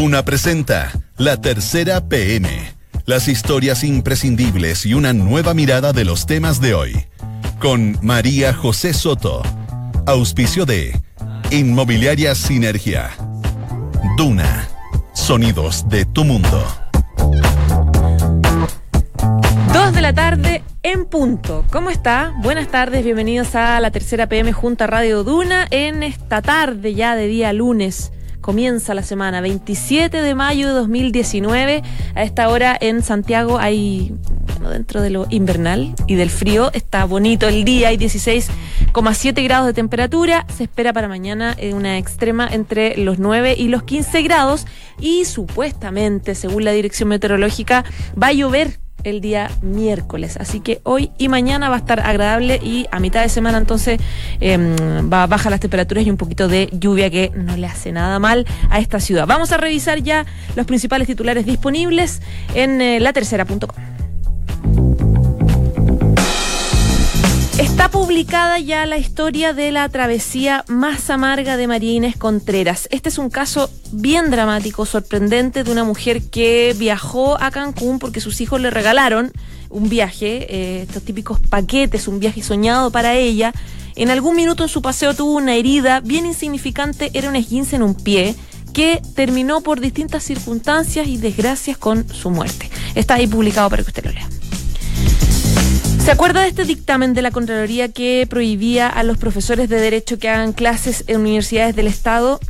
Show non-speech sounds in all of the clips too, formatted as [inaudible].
Duna presenta La Tercera PM. Las historias imprescindibles y una nueva mirada de los temas de hoy. Con María José Soto. Auspicio de Inmobiliaria Sinergia. Duna. Sonidos de tu mundo. Dos de la tarde en punto. ¿Cómo está? Buenas tardes, bienvenidos a la tercera PM junto a Radio Duna en esta tarde ya de día lunes. Comienza la semana 27 de mayo de 2019. A esta hora en Santiago hay, bueno, dentro de lo invernal y del frío, está bonito el día, hay 16,7 grados de temperatura. Se espera para mañana una extrema entre los 9 y los 15 grados y supuestamente, según la dirección meteorológica, va a llover el día miércoles. Así que hoy y mañana va a estar agradable y a mitad de semana entonces eh, va a bajar las temperaturas y un poquito de lluvia que no le hace nada mal a esta ciudad. Vamos a revisar ya los principales titulares disponibles en eh, la tercera.com. Está publicada ya la historia de la travesía más amarga de María Inés Contreras. Este es un caso bien dramático, sorprendente, de una mujer que viajó a Cancún porque sus hijos le regalaron un viaje, eh, estos típicos paquetes, un viaje soñado para ella. En algún minuto en su paseo tuvo una herida bien insignificante, era un esguince en un pie que terminó por distintas circunstancias y desgracias con su muerte. Está ahí publicado para que usted lo lea. ¿Se acuerda de este dictamen de la Contraloría que prohibía a los profesores de Derecho que hagan clases en universidades del Estado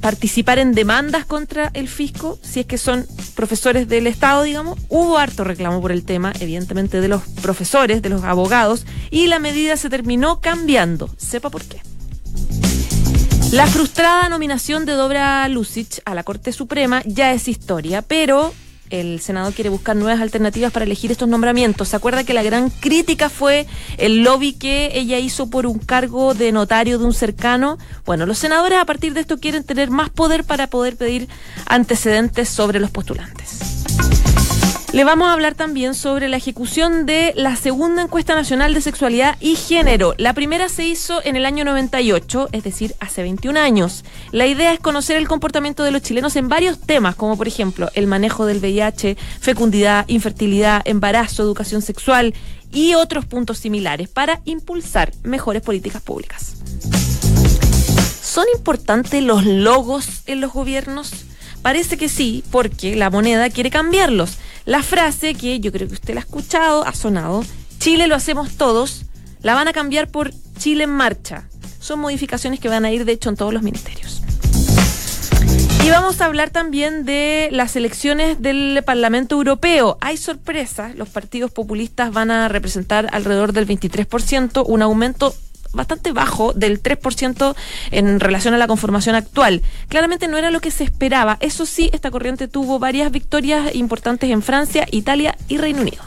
participar en demandas contra el fisco, si es que son profesores del Estado, digamos? Hubo harto reclamo por el tema, evidentemente, de los profesores, de los abogados, y la medida se terminó cambiando. Sepa por qué. La frustrada nominación de Dobra Lucic a la Corte Suprema ya es historia, pero el Senado quiere buscar nuevas alternativas para elegir estos nombramientos. ¿Se acuerda que la gran crítica fue el lobby que ella hizo por un cargo de notario de un cercano? Bueno, los senadores a partir de esto quieren tener más poder para poder pedir antecedentes sobre los postulantes. Le vamos a hablar también sobre la ejecución de la segunda encuesta nacional de sexualidad y género. La primera se hizo en el año 98, es decir, hace 21 años. La idea es conocer el comportamiento de los chilenos en varios temas, como por ejemplo el manejo del VIH, fecundidad, infertilidad, embarazo, educación sexual y otros puntos similares para impulsar mejores políticas públicas. ¿Son importantes los logos en los gobiernos? Parece que sí, porque la moneda quiere cambiarlos. La frase que yo creo que usted la ha escuchado, ha sonado, Chile lo hacemos todos, la van a cambiar por Chile en marcha. Son modificaciones que van a ir, de hecho, en todos los ministerios. Y vamos a hablar también de las elecciones del Parlamento Europeo. Hay sorpresas, los partidos populistas van a representar alrededor del 23%, un aumento bastante bajo del 3% en relación a la conformación actual. Claramente no era lo que se esperaba. Eso sí, esta corriente tuvo varias victorias importantes en Francia, Italia y Reino Unido.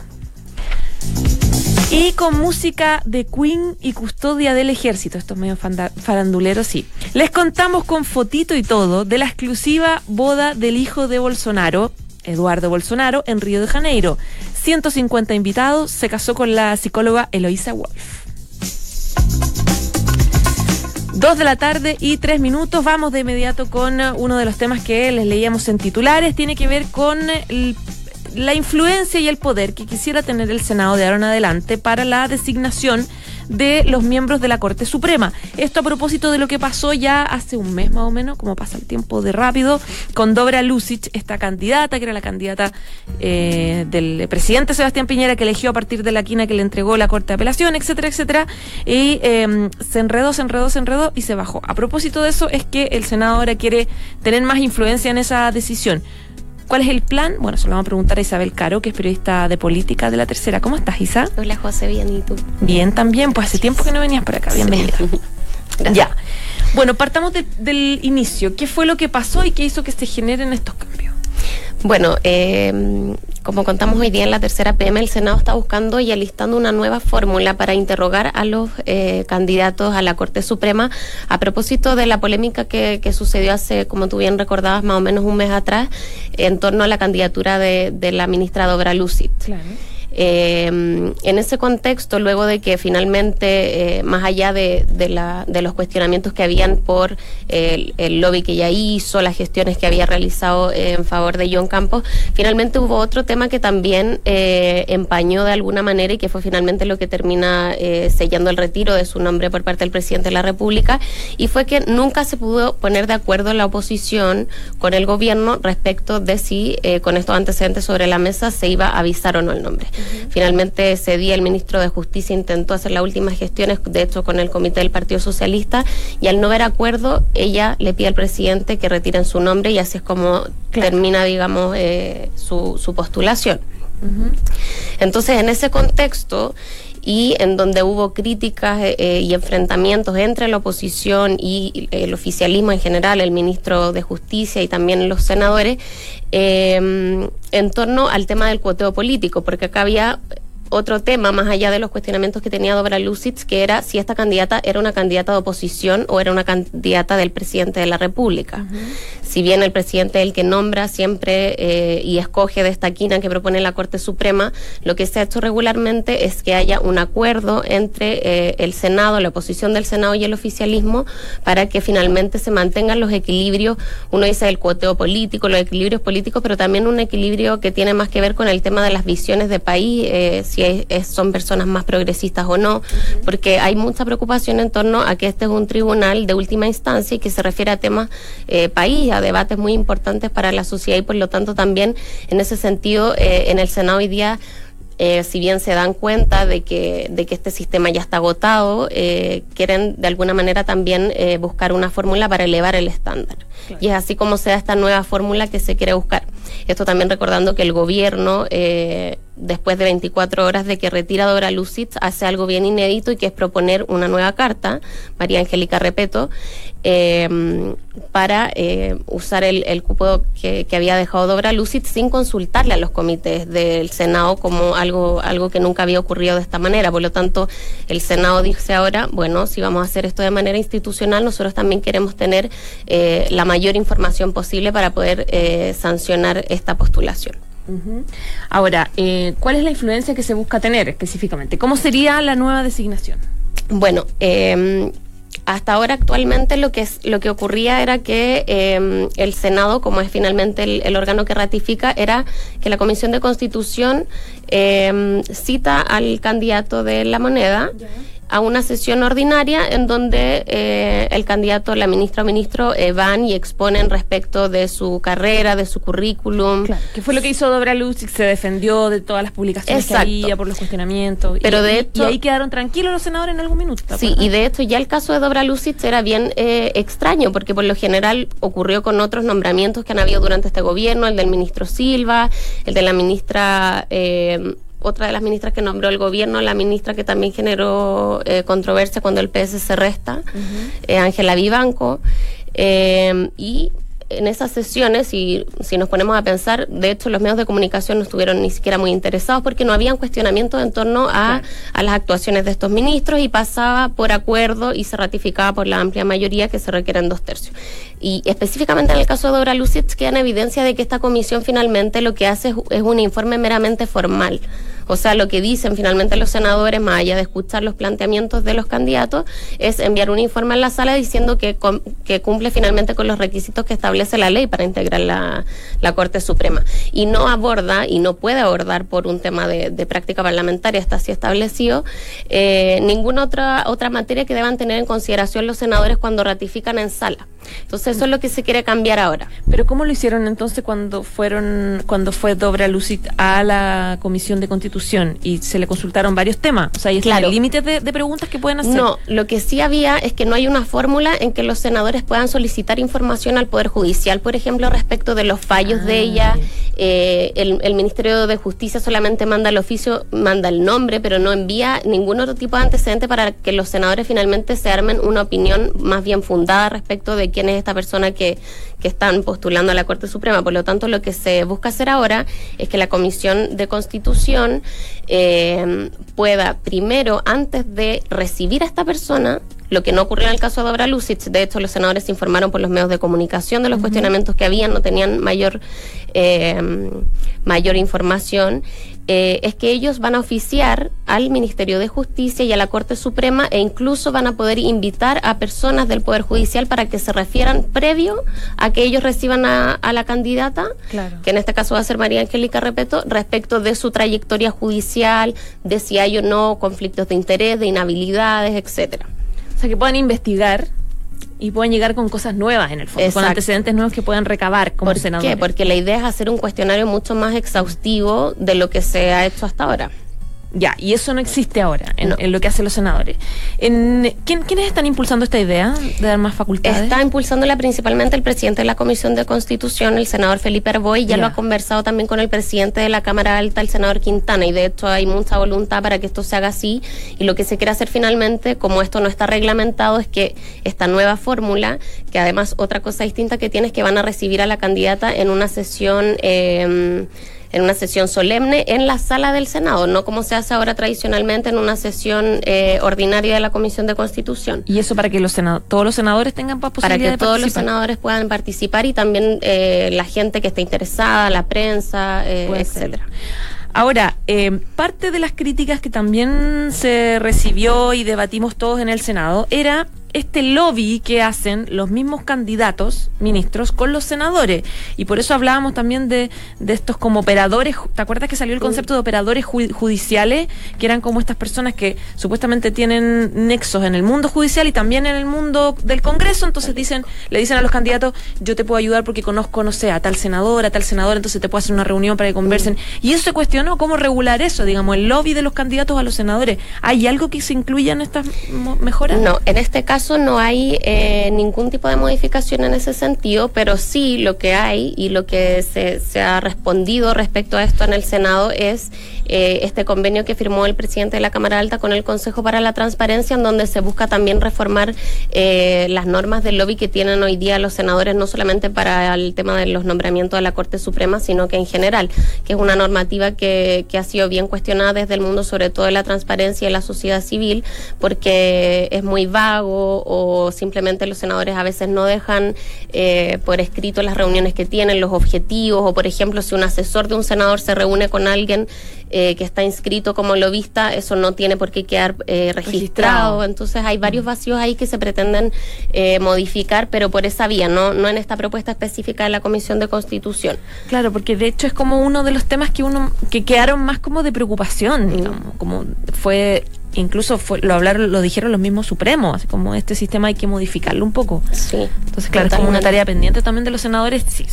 Y con música de Queen y custodia del ejército, estos medios faranduleros, sí. Les contamos con fotito y todo de la exclusiva boda del hijo de Bolsonaro, Eduardo Bolsonaro, en Río de Janeiro. 150 invitados, se casó con la psicóloga Eloisa Wolf. Dos de la tarde y tres minutos. Vamos de inmediato con uno de los temas que les leíamos en titulares. Tiene que ver con el la influencia y el poder que quisiera tener el Senado de ahora adelante para la designación de los miembros de la Corte Suprema. Esto a propósito de lo que pasó ya hace un mes más o menos, como pasa el tiempo de rápido, con Dobra Lucic, esta candidata, que era la candidata eh, del presidente Sebastián Piñera, que eligió a partir de la quina que le entregó la Corte de Apelación, etcétera, etcétera, y em, se enredó, se enredó, se enredó y se bajó. A propósito de eso es que el Senado ahora quiere tener más influencia en esa decisión. ¿Cuál es el plan? Bueno, se lo vamos a preguntar a Isabel Caro, que es periodista de política de la tercera. ¿Cómo estás, Isa? Hola, José, bien, ¿y tú? Bien, también. Pues hace tiempo que no venías por acá. Bienvenida. [laughs] ya. Bueno, partamos del inicio. ¿Qué fue lo que pasó y qué hizo que se generen estos cambios? Bueno, eh, como contamos hoy día en la tercera PM, el Senado está buscando y alistando una nueva fórmula para interrogar a los eh, candidatos a la Corte Suprema a propósito de la polémica que, sucedió hace, como tú bien recordabas, más o menos un mes atrás en torno a la candidatura de, la ministra Dobra Lucid. En ese contexto, luego de que finalmente, más allá de, la, de, los cuestionamientos que habían por el, lobby que ya hizo, las gestiones que había realizado en favor de John Campos, finalmente hubo otro tema que también empañó de alguna manera y que fue finalmente lo que termina sellando el retiro de su nombre por parte del presidente de la República, y fue que nunca se pudo poner de acuerdo la oposición con el gobierno respecto de si eh, con estos antecedentes sobre la mesa se iba a avisar o no el nombre. Finalmente ese día el ministro de Justicia intentó hacer las últimas gestiones, de hecho con el comité del Partido Socialista, y al no ver acuerdo, ella le pide al presidente que retiren su nombre y así es como termina, digamos, eh, su, su postulación. Entonces, en ese contexto, y en donde hubo críticas eh, eh, y enfrentamientos entre la oposición y el oficialismo en general, el ministro de Justicia y también los senadores, em, en torno al tema del cuoteo político, porque acá había otro tema más allá de los cuestionamientos que tenía Dobra Lucitz, que era si esta candidata era una candidata de oposición o era una candidata del presidente de la República. Si bien el presidente es el que nombra siempre eh, y escoge de esta quina que propone la Corte Suprema, lo que se ha hecho regularmente es que haya un acuerdo entre eh, el Senado, la oposición del Senado y el oficialismo para que finalmente se mantengan los equilibrios, uno dice el cuoteo político, los equilibrios políticos, pero también un equilibrio que tiene más que ver con el tema de las visiones de país, eh, si son personas más progresistas o no, porque hay mucha preocupación en torno a que este es un tribunal de última instancia y que se refiere a temas país, debates muy importantes para la sociedad y por lo tanto también en ese sentido eh, en el Senado hoy día eh, si bien se dan cuenta de que, de que este sistema ya está agotado, eh, quieren de alguna manera también buscar una fórmula para elevar el estándar. Y es así como se da esta nueva fórmula que se quiere buscar. Esto también recordando que el gobierno, después de 24 horas de que retira Dora Lucitz, hace algo bien inédito y que es proponer una nueva carta, María Angélica Repeto, eh, para eh, usar el, el cupo que, había dejado Dobra Lucid sin consultarle a los comités del Senado como algo, algo que nunca había ocurrido de esta manera. Por lo tanto, el Senado dice ahora, bueno, si vamos a hacer esto de manera institucional, nosotros también queremos tener eh, la mayor información posible para poder eh, sancionar esta postulación. Ahora, eh, ¿cuál es la influencia que se busca tener específicamente? ¿Cómo sería la nueva designación? Bueno, eh, hasta ahora actualmente lo que, es, lo que ocurría era que em, el Senado, como es finalmente el, órgano que ratifica, era que la Comisión de Constitución em, cita al candidato de la moneda a una sesión ordinaria en donde eh, el candidato, la ministra o ministro eh, van y exponen respecto de su carrera, de su currículum. Claro, que fue lo que hizo Dobra y se defendió de todas las publicaciones que había por los cuestionamientos. Pero y, de hecho, y ahí quedaron tranquilos los senadores en algún minuto. Sí, y de hecho ya el caso de Dobra Lucic era bien eh, extraño porque por lo general ocurrió con otros nombramientos que han habido durante este gobierno, el del ministro Silva, el de la ministra otra de las ministras que nombró el gobierno, la ministra que también generó eh, controversia cuando el PS se resta, eh, Ángela Vivanco, eh, y en esas sesiones, y si nos ponemos a pensar, de hecho los medios de comunicación no estuvieron ni siquiera muy interesados porque no habían cuestionamientos en torno a, a, las actuaciones de estos ministros y pasaba por acuerdo y se ratificaba por la amplia mayoría que se requieren dos tercios. Y específicamente en el caso de Dora Lucitz queda en evidencia de que esta comisión finalmente lo que hace es, es un informe meramente formal. O sea, lo que dicen finalmente los senadores, más allá de escuchar los planteamientos de los candidatos, es enviar un informe a la sala diciendo que, cumple finalmente con los requisitos que establece la ley para integrar la, la Corte Suprema. Y no aborda, y no puede abordar por un tema de, práctica parlamentaria, está así establecido, eh, ninguna otra, otra materia que deban tener en consideración los senadores cuando ratifican en sala. Entonces eso es lo que se quiere cambiar ahora. Pero ¿cómo lo hicieron entonces cuando fueron, cuando fue Dobra Lucid a la Comisión de Constitución y se le consultaron varios temas? O sea, ¿hay claro. límites de, de, preguntas que pueden hacer? No, lo que sí había es que no hay una fórmula en que los senadores puedan solicitar información al Poder Judicial, por ejemplo, respecto de los fallos de ah, ella. Eh, el, el, Ministerio de Justicia solamente manda el oficio, manda el nombre, pero no envía ningún otro tipo de antecedente para que los senadores finalmente se armen una opinión más bien fundada respecto de quién es esta persona que, que están postulando a la Corte Suprema. Por lo tanto, lo que se busca hacer ahora es que la Comisión de Constitución eh, pueda primero, antes de recibir a esta persona, lo que no ocurrió en el caso de Abra Lucich, de hecho los senadores se informaron por los medios de comunicación de los cuestionamientos que habían, no tenían mayor, eh, mayor información. Eh, es que ellos van a oficiar al Ministerio de Justicia y a la Corte Suprema e incluso van a poder invitar a personas del Poder Judicial para que se refieran previo a que ellos reciban a, la candidata, que en este caso va a ser María Angélica Repeto, respecto de su trayectoria judicial, de si hay o no conflictos de interés, de inhabilidades, etcétera. O sea, que puedan investigar y pueden llegar con cosas nuevas en el fondo, con antecedentes nuevos que puedan recabar como ¿Por qué? Porque la idea es hacer un cuestionario mucho más exhaustivo de lo que se ha hecho hasta ahora. Ya, y eso no existe ahora en, lo que hacen los senadores. En, ¿Quiénes están impulsando esta idea de dar más facultades? Está impulsándola principalmente el presidente de la Comisión de Constitución, el senador Felipe Arboy, ya lo ha conversado también con el presidente de la Cámara Alta, el senador Quintana, y de hecho hay mucha voluntad para que esto se haga así. Y lo que se quiere hacer finalmente, como esto no está reglamentado, es que esta nueva fórmula, que además otra cosa distinta que tiene es que van a recibir a la candidata en una sesión... Eh, en una sesión solemne en la sala del Senado, no como se hace ahora tradicionalmente en una sesión eh, ordinaria de la Comisión de Constitución. Y eso para que los todos los senadores tengan posibilidad Para que todos los senadores puedan participar y también eh, la gente que esté interesada, la prensa, eh, etcétera. Ahora, parte de las críticas que también se recibió y debatimos todos en el Senado era este lobby que hacen los mismos candidatos, ministros, con los senadores. Y por eso hablábamos también de, de estos como operadores, ¿te acuerdas que salió el concepto de operadores judiciales? Que eran como estas personas que supuestamente tienen nexos en el mundo judicial y también en el mundo del Congreso, entonces dicen, le dicen a los candidatos, yo te puedo ayudar porque conozco, no sé, a tal senador, a tal senador, entonces te puedo hacer una reunión para que conversen. Y eso se cuestionó, ¿cómo regular eso? Digamos, el lobby de los candidatos a los senadores. ¿Hay algo que se incluya en estas mejoras? No, en este caso no hay eh, ningún tipo de modificación en ese sentido, pero sí lo que hay y lo que se, ha respondido respecto a esto en el Senado es eh, este convenio que firmó el presidente de la Cámara Alta con el Consejo para la Transparencia, en donde se busca también reformar eh, las normas del lobby que tienen hoy día los senadores, no solamente para el tema de los nombramientos de la Corte Suprema, sino que en general, que es una normativa que, que ha sido bien cuestionada desde el mundo, sobre todo de la transparencia y la sociedad civil, porque es muy vago o simplemente los senadores a veces no dejan eh, por escrito las reuniones que tienen, los objetivos, o por ejemplo, si un asesor de un senador se reúne con alguien eh, que está inscrito como lobista, eso no tiene por qué quedar eh, registrado. Entonces hay varios vacíos ahí que se pretenden modificar, pero por esa vía, no, no en esta propuesta específica de la Comisión de Constitución. Claro, porque de hecho es como uno de los temas que uno que quedaron más como de preocupación, digamos, como fue incluso fue, lo hablaron, lo dijeron los mismos supremos, así como este sistema hay que modificarlo un poco. Sí. Entonces, claro, es como una tarea pendiente también de los senadores. Sí,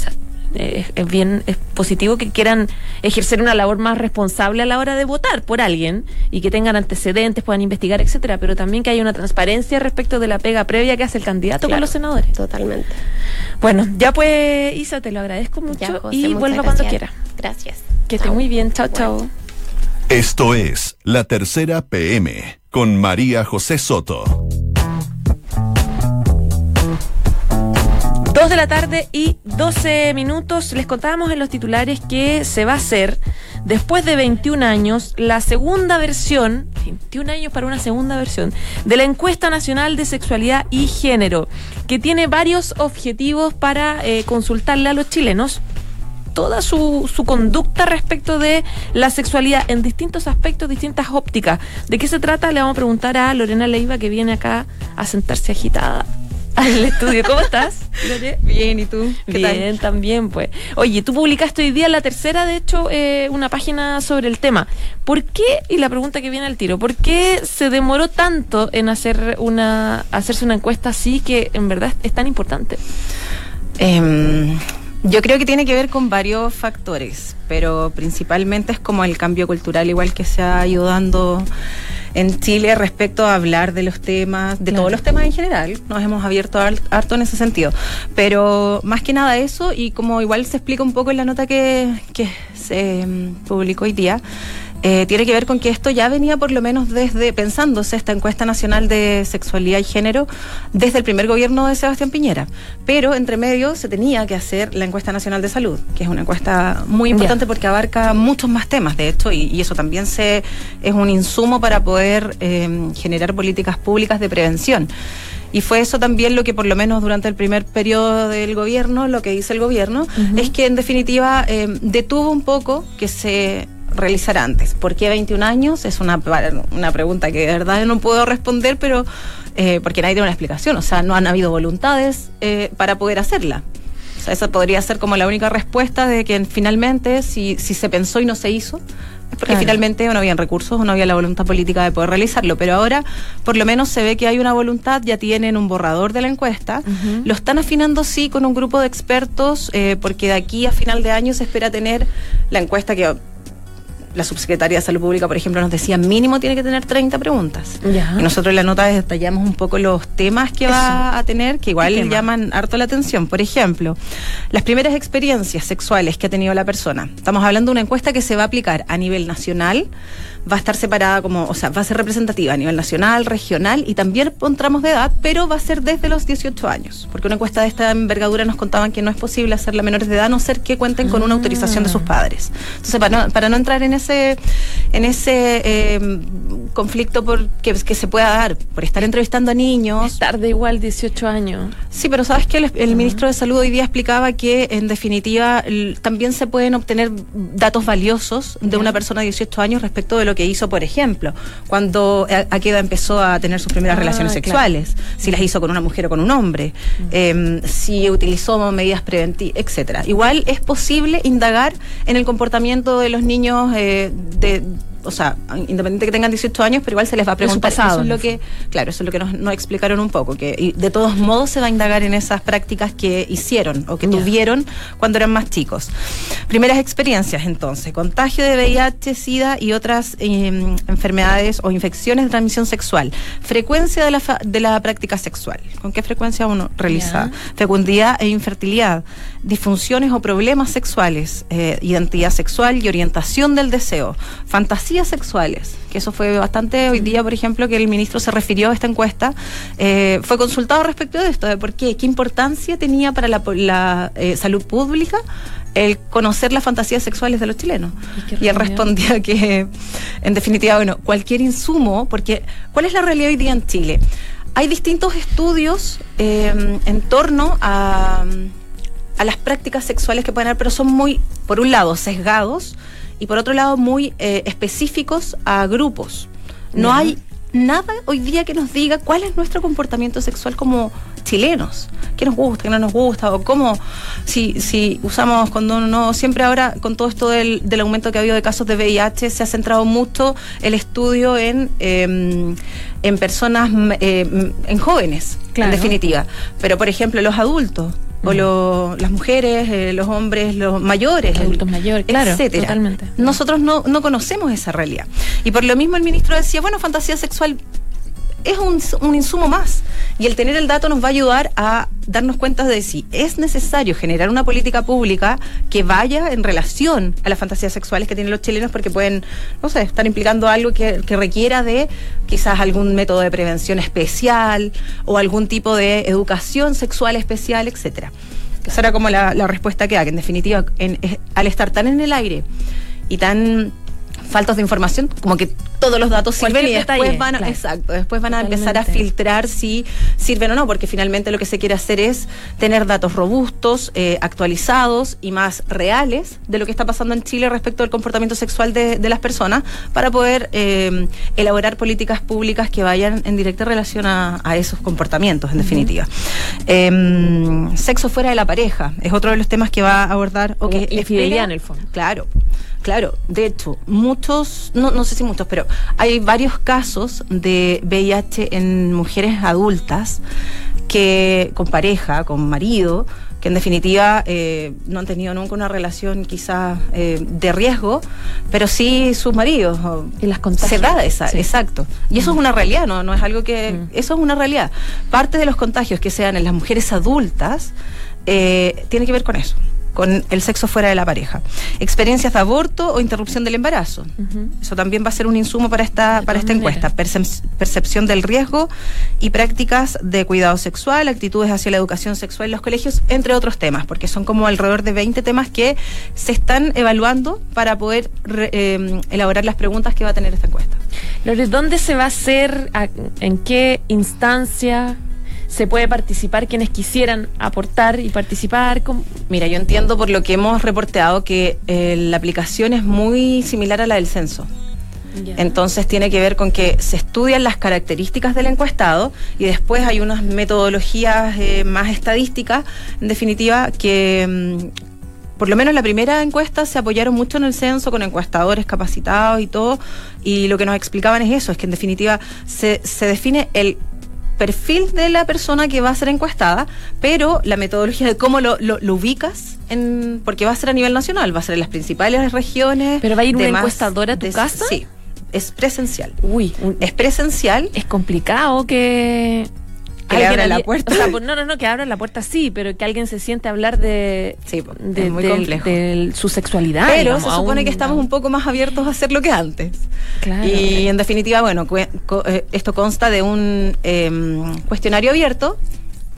es, bien es positivo que quieran ejercer una labor más responsable a la hora de votar por alguien y que tengan antecedentes, puedan investigar, etcétera, pero también que haya una transparencia respecto de la pega previa que hace el candidato con los senadores. Totalmente. Bueno, ya pues Isa, te lo agradezco mucho y vuelva cuando quiera. Gracias. Que esté muy bien. Chao, chao. Esto es La Tercera PM con María José Soto. Dos de la tarde y 12 minutos. Les contábamos en los titulares que se va a hacer, después de 21 años, la segunda versión, 21 años para una segunda versión, de la encuesta nacional de sexualidad y género, que tiene varios objetivos para eh, consultarle a los chilenos toda su, su conducta respecto de la sexualidad en distintos aspectos, distintas ópticas. ¿De qué se trata? Le vamos a preguntar a Lorena Leiva que viene acá a sentarse agitada [laughs] al estudio. ¿Cómo estás? Bien, ¿y tú? ¿Qué Bien, también, pues. Oye, tú publicaste hoy día la tercera, de hecho, eh, una página sobre el tema. ¿Por qué, y la pregunta que viene al tiro, ¿por qué se demoró tanto en hacer una, hacerse una encuesta así que en verdad es tan importante? Eh, yo creo que tiene que ver con varios factores, pero principalmente es como el cambio cultural, igual que se ha ido dando en Chile respecto a hablar de los temas, de todos los temas en general. Nos hemos abierto harto en ese sentido. Pero más que nada eso, y como igual se explica un poco en la nota que, que se mm, publicó hoy día, eh, tiene que ver con que esto ya venía por lo menos desde, pensándose esta encuesta nacional de sexualidad y género, desde el primer gobierno de Sebastián Piñera. Pero entre medio se tenía que hacer la encuesta nacional de salud, que es una encuesta muy importante porque abarca muchos más temas, de hecho, y, eso también se, es un insumo para poder eh, generar políticas públicas de prevención. Y fue eso también lo que por lo menos durante el primer periodo del gobierno, lo que dice el gobierno, es que en definitiva eh, detuvo un poco que se realizar antes. ¿Por qué 21 años? Es una, una pregunta que de verdad no puedo responder, pero eh, porque nadie tiene una explicación. O sea, no han habido voluntades eh, para poder hacerla. O sea, esa podría ser como la única respuesta de que finalmente, si, si se pensó y no se hizo, porque finalmente no habían recursos o no había la voluntad política de poder realizarlo. Pero ahora, por lo menos, se ve que hay una voluntad, ya tienen un borrador de la encuesta. Lo están afinando, sí, con un grupo de expertos, eh, porque de aquí a final de año se espera tener la encuesta que la subsecretaria de Salud Pública, por ejemplo, nos decía mínimo tiene que tener 30 preguntas. Y nosotros en la nota detallamos un poco los temas que va a tener, que igual llaman harto la atención. Por ejemplo, las primeras experiencias sexuales que ha tenido la persona. Estamos hablando de una encuesta que se va a aplicar a nivel nacional va a estar separada como, o sea, va a ser representativa a nivel nacional, regional y también con tramos de edad, pero va a ser desde los 18 años, porque una encuesta de esta envergadura nos contaban que no es posible hacerla menores de edad, a no ser que cuenten con una autorización de sus ah. padres. Entonces, para no, para no entrar en ese, en ese eh, conflicto por, que, se pueda dar por estar entrevistando a niños. Es tarde igual, 18 años. Sí, pero sabes que el, ministro de Salud hoy día explicaba que en definitiva también se pueden obtener datos valiosos de una persona de 18 años respecto de lo que hizo, por ejemplo, cuando Aqueda empezó a tener sus primeras ah, relaciones sexuales, si las hizo con una mujer o con un hombre, em, si utilizó medidas preventivas, etcétera. Igual es posible indagar en el comportamiento de los niños eh, de o sea, independiente que tengan 18 años, pero igual se les va a preguntar. eso es lo que, claro, eso es lo que nos, explicaron un poco, que de todos modos se va a indagar en esas prácticas que hicieron o que tuvieron cuando eran más chicos. Primeras experiencias, entonces, contagio de VIH, SIDA y otras em, enfermedades o infecciones de transmisión sexual. Frecuencia de la, de la práctica sexual. ¿Con qué frecuencia uno realiza? Fecundidad e infertilidad. Disfunciones o problemas sexuales. Eh, identidad sexual y orientación del deseo. Fantasía sexuales, que eso fue bastante hoy día, por ejemplo, que el ministro se refirió a esta encuesta, eh, fue consultado respecto de esto, de por qué, qué importancia tenía para la, eh, salud pública el conocer las fantasías sexuales de los chilenos. Y, él respondía que, en definitiva, bueno, cualquier insumo, porque ¿cuál es la realidad hoy día en Chile? Hay distintos estudios en torno a, a las prácticas sexuales que pueden haber, pero son muy, por un lado, sesgados y por otro lado muy eh, específicos a grupos. No hay nada hoy día que nos diga cuál es nuestro comportamiento sexual como chilenos, qué nos gusta, qué no nos gusta, o cómo, si, si usamos cuando no, siempre ahora con todo esto del, del, aumento que ha habido de casos de VIH, se ha centrado mucho el estudio en, em, en personas, eh, en jóvenes, en definitiva. Pero, por ejemplo, los adultos, o las mujeres, eh, los hombres, los mayores, adultos mayores, claro, Totalmente. Nosotros no, no conocemos esa realidad. Y por lo mismo el ministro decía, bueno, fantasía sexual es un, un, insumo más. Y el tener el dato nos va a ayudar a darnos cuenta de si es necesario generar una política pública que vaya en relación a las fantasías sexuales que tienen los chilenos, porque pueden, no sé, estar implicando algo que, requiera de quizás algún método de prevención especial o algún tipo de educación sexual especial, etcétera. Esa era como la, la respuesta que da, que en definitiva, en, al estar tan en el aire y tan faltos de información, como que todos los datos sirven y después van a, exacto, después van a empezar a filtrar si sirven o no, porque finalmente lo que se quiere hacer es tener datos robustos, eh, actualizados y más reales de lo que está pasando en Chile respecto al comportamiento sexual de, las personas para poder eh, elaborar políticas públicas que vayan en directa relación a, esos comportamientos, en definitiva. Em, sexo fuera de la pareja es otro de los temas que va a abordar o que infidelidad en el fondo. Claro. Claro, de hecho, muchos, no, no sé si muchos, pero hay varios casos de VIH en mujeres adultas que con pareja, con marido, que en definitiva eh, no han tenido nunca una relación quizás eh, de riesgo, pero sí sus maridos. Y las contagios. Se da esa, exacto. Y eso es una realidad, ¿no? No es algo que... Mm. Eso es una realidad. Parte de los contagios que sean en las mujeres adultas eh, tiene que ver con eso con el sexo fuera de la pareja. Experiencias de aborto o interrupción del embarazo. Eso también va a ser un insumo para esta, para esta encuesta. percepción del riesgo y prácticas de cuidado sexual, actitudes hacia la educación sexual en los colegios, entre otros temas, porque son como alrededor de 20 temas que se están evaluando para poder em, elaborar las preguntas que va a tener esta encuesta. Lore, ¿dónde se va a hacer? ¿En qué instancia? Se puede participar quienes quisieran aportar y participar. Mira, yo entiendo por lo que hemos reporteado que eh, la aplicación es muy similar a la del censo. Entonces tiene que ver con que se estudian las características del encuestado y después hay unas metodologías eh, más estadísticas, en definitiva, que mm, por lo menos la primera encuesta se apoyaron mucho en el censo con encuestadores capacitados y todo, y lo que nos explicaban es eso, es que en definitiva se, se define el perfil de la persona que va a ser encuestada, pero la metodología de cómo lo, lo, ubicas, en, porque va a ser a nivel nacional, va a ser en las principales regiones. ¿Pero va a ir una encuestadora a tu casa? Sí, es presencial. Uy, es presencial. Es complicado que que le abra la puerta. Pues, no, no, no, que abra la puerta sí, pero que alguien se siente a hablar de, sí, de, muy complejo. de, su sexualidad. Pero se supone que estamos un poco más abiertos a hacer lo que antes. Claro. Y en definitiva, bueno, eh, esto consta de un em, cuestionario abierto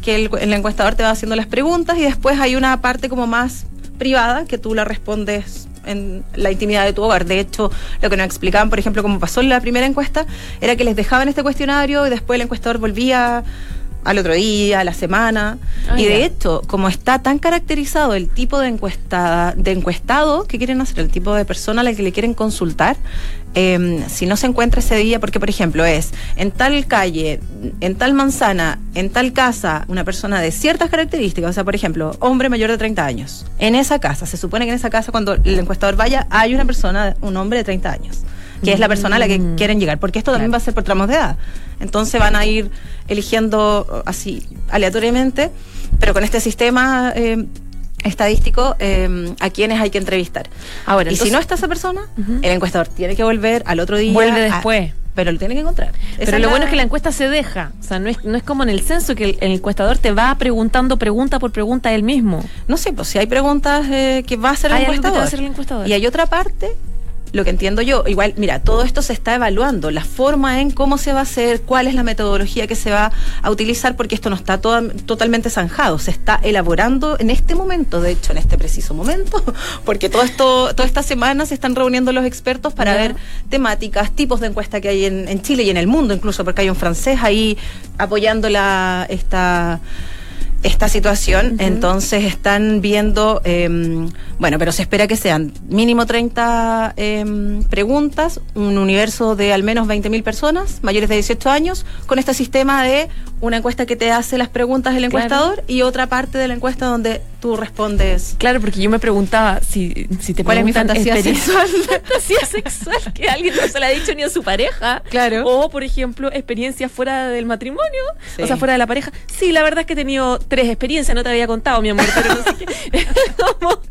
que el, el encuestador te va haciendo las preguntas y después hay una parte como más privada que tú la respondes en la intimidad de tu hogar. De hecho, lo que nos explicaban, por ejemplo, como pasó en la primera encuesta, era que les dejaban este cuestionario y después el encuestador volvía al otro día, a la semana. Ah, y de hecho, como está tan caracterizado el tipo de encuestada, de encuestado que quieren hacer, el tipo de persona a la que le quieren consultar, Em, si no se encuentra ese día, porque por ejemplo es en tal calle, en tal manzana, en tal casa, una persona de ciertas características, o sea, por ejemplo, hombre mayor de 30 años, en esa casa, se supone que en esa casa cuando el encuestador vaya hay una persona, un hombre de 30 años, que es la persona a la que mm. quieren llegar, porque esto también va a ser por tramos de edad. Entonces van a ir eligiendo así aleatoriamente, pero con este sistema... Eh, estadístico eh, a quienes hay que entrevistar. Ahora, y si no está esa persona, el encuestador tiene que volver al otro día. Vuelve después. pero lo tiene que encontrar. pero lo bueno es que la encuesta se deja. O sea, no es, no es como en el censo que el, encuestador te va preguntando pregunta por pregunta él mismo. No sé, pues si hay preguntas eh, que va a hacer el encuestador. Y hay otra parte lo que entiendo yo, igual, mira, todo esto se está evaluando, la forma en cómo se va a hacer, cuál es la metodología que se va a utilizar, porque esto no está totalmente zanjado, se está elaborando en este momento, de hecho, en este preciso momento, [laughs] porque todo esto, toda esta semana se están reuniendo los expertos para ver temáticas, tipos de encuesta que hay en, en, Chile y en el mundo, incluso porque hay un francés ahí apoyando la, esta esta situación, entonces están viendo, em, bueno, pero se espera que sean mínimo 30 em, preguntas, un universo de al menos 20.000 personas mayores de 18 años, con este sistema de una encuesta que te hace las preguntas del encuestador y otra parte de la encuesta donde tú respondes. Claro, porque yo me preguntaba si, si te ¿Cuál es mi fantasía sexual? [laughs] fantasía sexual que alguien no se la ha dicho ni a su pareja. Claro. O, por ejemplo, experiencias fuera del matrimonio, o sea, fuera de la pareja. Sí, la verdad es que he tenido tres experiencias, no te había contado, mi amor, pero no sé qué. [laughs]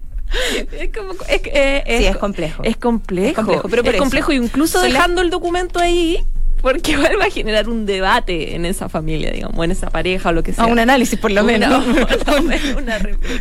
Es como, es, eh, sí, es complejo. Es complejo. Es complejo, pero es complejo, incluso dejando el documento ahí, porque [laughs] va a generar un debate en esa familia, digamos, en esa pareja o lo que sea. un análisis, por lo [laughs] menos.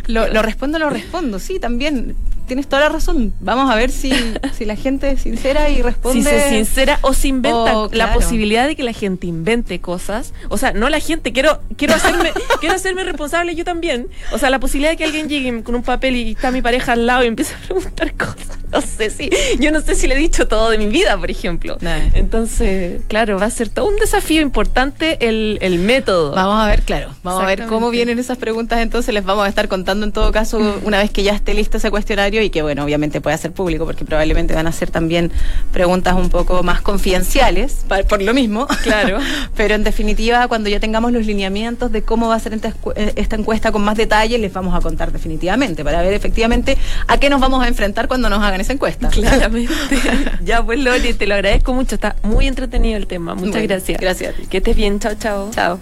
lo, respondo, lo respondo, sí, también tienes toda la razón. Vamos a ver si, [laughs] si la gente es sincera y responde. Si se sincera o se inventa la posibilidad de que la gente invente cosas. O sea, no la gente, quiero, quiero hacerme, [laughs] quiero hacerme responsable yo también. O sea, la posibilidad de que alguien llegue con un papel y está mi pareja al lado y empiece a preguntar cosas. No sé si, yo no sé si le he dicho todo de mi vida, por ejemplo. Entonces, claro, va a ser todo un desafío importante el, el método. Vamos a ver, claro, vamos a ver cómo vienen esas preguntas, entonces les vamos a estar contando en todo caso una vez que ya esté listo ese cuestionario y que, bueno, obviamente puede ser público porque probablemente van a ser también preguntas un poco más confidenciales, por lo mismo. Claro. [laughs] Pero en definitiva, cuando ya tengamos los lineamientos de cómo va a ser eh, esta encuesta con más detalle, les vamos a contar definitivamente para ver efectivamente a qué nos vamos a enfrentar cuando nos hagan esa encuesta. Claramente. [laughs] ya, pues, Loli, te lo agradezco mucho. Está muy entretenido el tema. Muchas gracias. Gracias. Que estés bien. Chao, chao. Chao.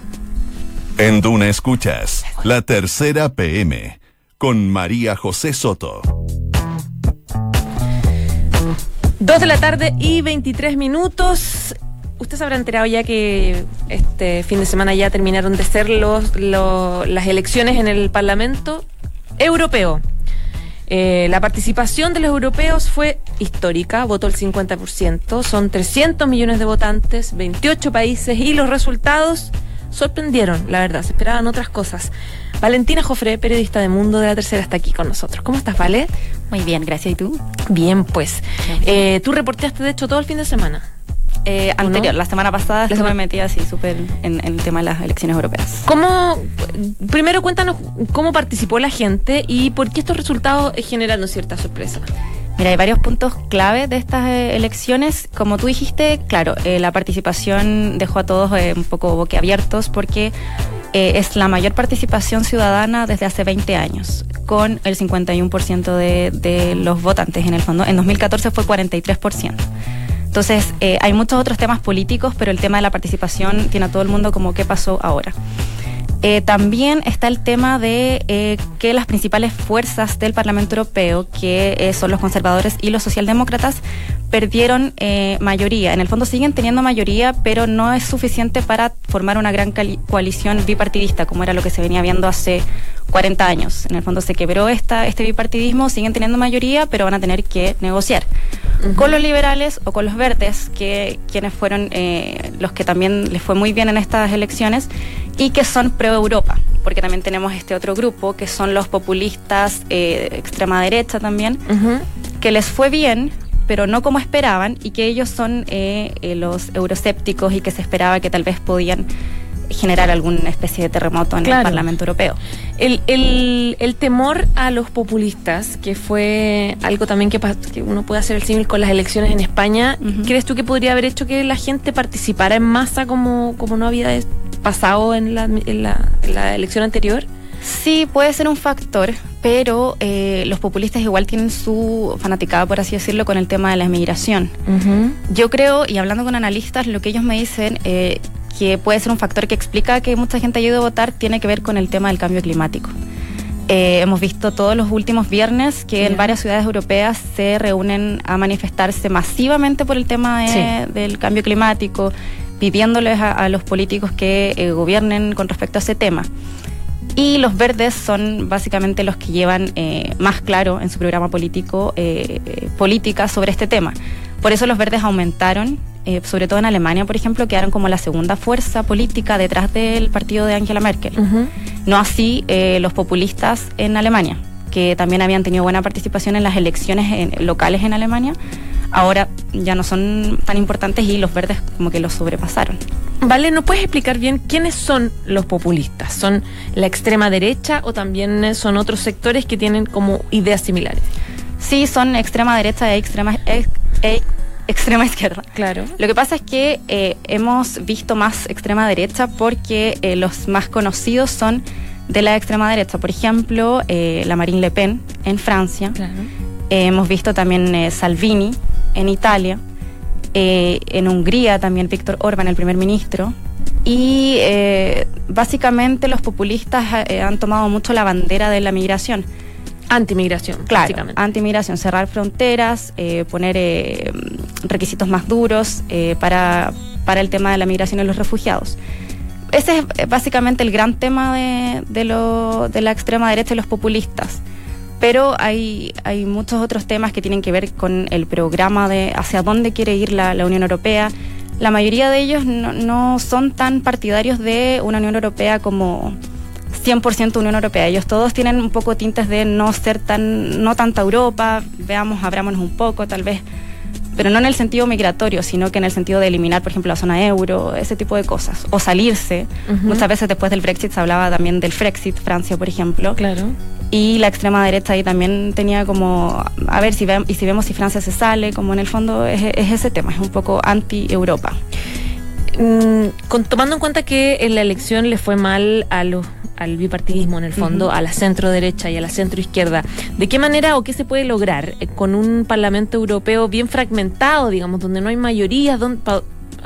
En Duna Escuchas, la tercera PM, con María José Soto. Dos de la tarde y 23 minutos. Usted se habrá enterado ya que este fin de semana ya terminaron de ser los, las elecciones en el Parlamento Europeo. Eh, la participación de los europeos fue histórica, votó el 50%, son 300 millones de votantes, 28 países y los resultados sorprendieron, la verdad, se esperaban otras cosas. Valentina Jofre, periodista de Mundo de la Tercera, está aquí con nosotros. ¿Cómo estás, Vale? Muy bien, gracias. ¿Y tú? Bien, pues. Eh, tú reporteaste, de hecho, todo el fin de semana. Eh, anterior, la semana pasada estuve semana... metida así súper en, en, el tema de las elecciones europeas. ¿Cómo, primero cuéntanos cómo participó la gente y por qué estos resultados generando cierta sorpresa? Mira, hay varios puntos clave de estas eh, elecciones. Como tú dijiste, claro, eh, la participación dejó a todos eh, un poco boquiabiertos porque es la mayor participación ciudadana desde hace 20 años, con el 51% de, los votantes en el fondo. En 2014 fue 43%. Entonces, hay muchos otros temas políticos, pero el tema de la participación tiene a todo el mundo como qué pasó ahora. Eh, también está el tema de eh, que las principales fuerzas del Parlamento Europeo, que eh, son los conservadores y los socialdemócratas, perdieron eh, mayoría. En el fondo siguen teniendo mayoría, pero no es suficiente para formar una gran coalición bipartidista, como era lo que se venía viendo hace 40 años. En el fondo se quebró esta, este bipartidismo, siguen teniendo mayoría, pero van a tener que negociar con los liberales o con los verdes, que quienes fueron eh, los que también les fue muy bien en estas elecciones y que son pro-Europa, porque también tenemos este otro grupo que son los populistas eh, extrema derecha también, que les fue bien, pero no como esperaban y que ellos son eh, eh, los euroscépticos y que se esperaba que tal vez podían generar alguna especie de terremoto en el Parlamento Europeo. El, el, el, temor a los populistas, que fue algo también que, que uno puede hacer el símil con las elecciones en España, ¿crees tú que podría haber hecho que la gente participara en masa como, como no había pasado en la, en la, en la elección anterior? Sí, puede ser un factor, pero eh, los populistas igual tienen su fanaticada, por así decirlo, con el tema de la inmigración. Yo creo, y hablando con analistas, lo que ellos me dicen, eh, que puede ser un factor que explica que mucha gente ha ido a votar, tiene que ver con el tema del cambio climático. Eh, hemos visto todos los últimos viernes que en varias ciudades europeas se reúnen a manifestarse masivamente por el tema del cambio climático, pidiéndoles a, a los políticos que gobiernen con respecto a ese tema. Y los verdes son básicamente los que llevan eh, más claro en su programa político eh, eh, política sobre este tema. Por eso los verdes aumentaron, eh, sobre todo en Alemania, por ejemplo, quedaron como la segunda fuerza política detrás del partido de Angela Merkel. No así eh, los populistas en Alemania, que también habían tenido buena participación en las elecciones en, locales en Alemania ahora ya no son tan importantes y los verdes como que los sobrepasaron. Vale, ¿no puedes explicar bien quiénes son los populistas? ¿Son la extrema derecha o también son otros sectores que tienen como ideas similares? Sí, son extrema derecha e extrema, extrema izquierda. Claro. Lo que pasa es que eh, hemos visto más extrema derecha porque eh, los más conocidos son de la extrema derecha. Por ejemplo, eh, la Marine Le Pen en Francia. Claro. hemos visto también Salvini en Italia, eh, en Hungría también Víctor Orban, el primer ministro. Y eh, básicamente los populistas eh, han tomado mucho la bandera de la migración. Antimigración, claro. Antimigración, cerrar fronteras, poner requisitos más duros para, para el tema de la migración y los refugiados. Ese es básicamente el gran tema de, de, lo, de la extrema derecha y los populistas pero hay, hay muchos otros temas que tienen que ver con el programa de hacia dónde quiere ir la, Unión Europea. La mayoría de ellos no, no, son tan partidarios de una Unión Europea como 100% Unión Europea. Ellos todos tienen un poco tintes de no ser tan, no tanta Europa, veamos, abrámonos un poco, tal vez, pero no en el sentido migratorio, sino que en el sentido de eliminar, por ejemplo, la zona euro, ese tipo de cosas, o salirse. Muchas veces después del Brexit se hablaba también del Frexit, Francia, por ejemplo. Claro y la extrema derecha ahí también tenía como, a ver si, ve, y si vemos si Francia se sale, como en el fondo es, ese tema, es un poco anti-Europa. Mm, tomando en cuenta que en la elección le fue mal a los al bipartidismo en el fondo, a la centro derecha y a la centro izquierda. ¿De qué manera o qué se puede lograr eh, con un Parlamento Europeo bien fragmentado, digamos, donde no hay mayoría,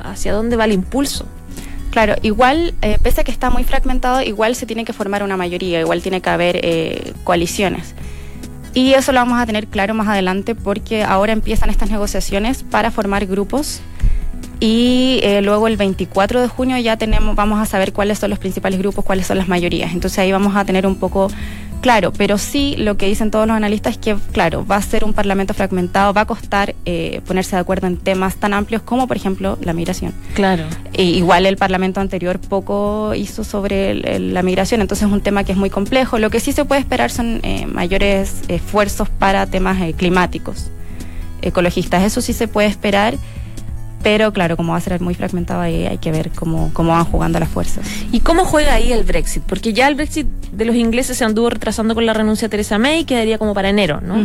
hacia dónde va el impulso? Claro, igual, eh, pese a que está muy fragmentado, igual se tiene que formar una mayoría, igual tiene que haber eh, coaliciones. Y eso lo vamos a tener claro más adelante porque ahora empiezan estas negociaciones para formar grupos y eh, luego el 24 de junio ya tenemos, vamos a saber cuáles son los principales grupos, cuáles son las mayorías. Entonces ahí vamos a tener un poco Claro, pero sí lo que dicen todos los analistas es que, claro, va a ser un parlamento fragmentado, va a costar eh, ponerse de acuerdo en temas tan amplios como, por ejemplo, la migración. Claro. E igual el parlamento anterior poco hizo sobre la migración, entonces es un tema que es muy complejo. Lo que sí se puede esperar son eh, mayores esfuerzos para temas eh, climáticos, ecologistas. Eso sí se puede esperar Pero claro, como va a ser muy fragmentado ahí, hay que ver cómo, cómo van jugando las fuerzas. ¿Y cómo juega ahí el Brexit? Porque ya el Brexit de los ingleses se anduvo retrasando con la renuncia de Theresa May, quedaría como para enero, ¿no?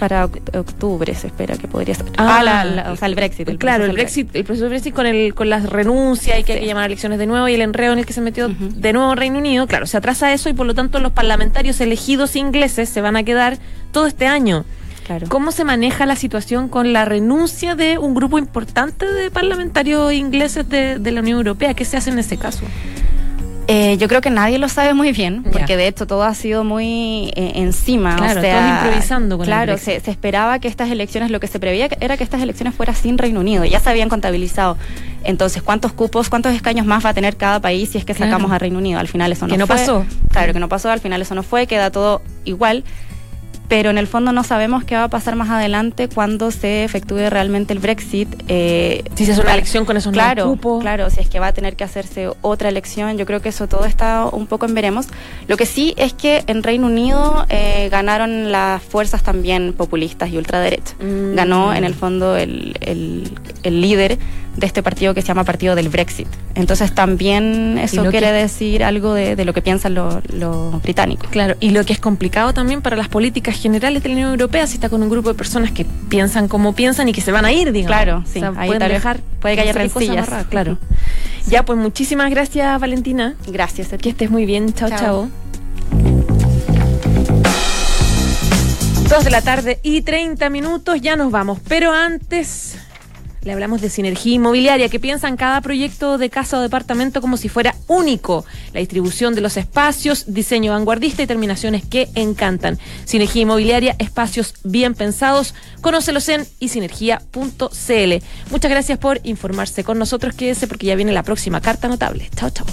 Para oct- octubre se espera que podría ser. Ah, Ah, la- la- o sea, el Brexit. el claro, el Brexit, el proceso Brexit con el con las renuncias y que hay que llamar a elecciones de nuevo y el enreo en el que se metió de nuevo Reino Unido, claro, se atrasa eso y por lo tanto los parlamentarios elegidos ingleses se van a quedar todo este año. Claro. ¿Cómo se maneja la situación con la renuncia de un grupo importante de parlamentarios ingleses de, de la Unión Europea? ¿Qué se hace en ese caso? Eh, yo creo que nadie lo sabe muy bien, porque de hecho todo ha sido muy eh, encima. Claro, o sea, todos improvisando con Claro, se, se esperaba que estas elecciones, lo que se preveía era que estas elecciones fueran sin Reino Unido, ya se habían contabilizado. Entonces, ¿cuántos cupos, cuántos escaños más va a tener cada país si es que Claro. sacamos a Reino Unido? Al final eso no Que no fue. pasó. Claro, que no pasó, al final eso no fue, queda todo igual. Pero en el fondo no sabemos qué va a pasar más adelante cuando se efectúe realmente el Brexit. eh, Si se hace una elección con esos claro, nuevos cupos. Claro, si es que va a tener que hacerse otra elección, yo creo que eso todo está un poco en veremos. Lo que sí es que en Reino Unido eh, ganaron las fuerzas también populistas y ultraderecha. Mm. Ganó en el fondo el, el- el líder de este partido que se llama Partido del Brexit. Entonces también eso lo quiere que- decir algo de, de lo que piensan los, los británicos. Claro, y lo que es complicado también para las políticas generales de la Unión Europea, si está con un grupo de personas que piensan como piensan y que se van a ir, digamos. Claro, sí, ahí pueden tal vez dejar, puede que haya rencillas. claro. Ya, pues muchísimas gracias, Valentina. Gracias. Que estés muy bien. Chao, chao. Chao. Dos de la tarde y 30 minutos, ya nos vamos. Pero antes le hablamos de sinergia inmobiliaria, que piensan cada proyecto de casa o departamento como si fuera único. La distribución de los espacios, diseño vanguardista y terminaciones que encantan. Sinergia inmobiliaria, espacios bien pensados. Conócelos en isinergia.cl. Muchas gracias por informarse con nosotros. Quédese porque ya viene la próxima carta notable. Chao, chao.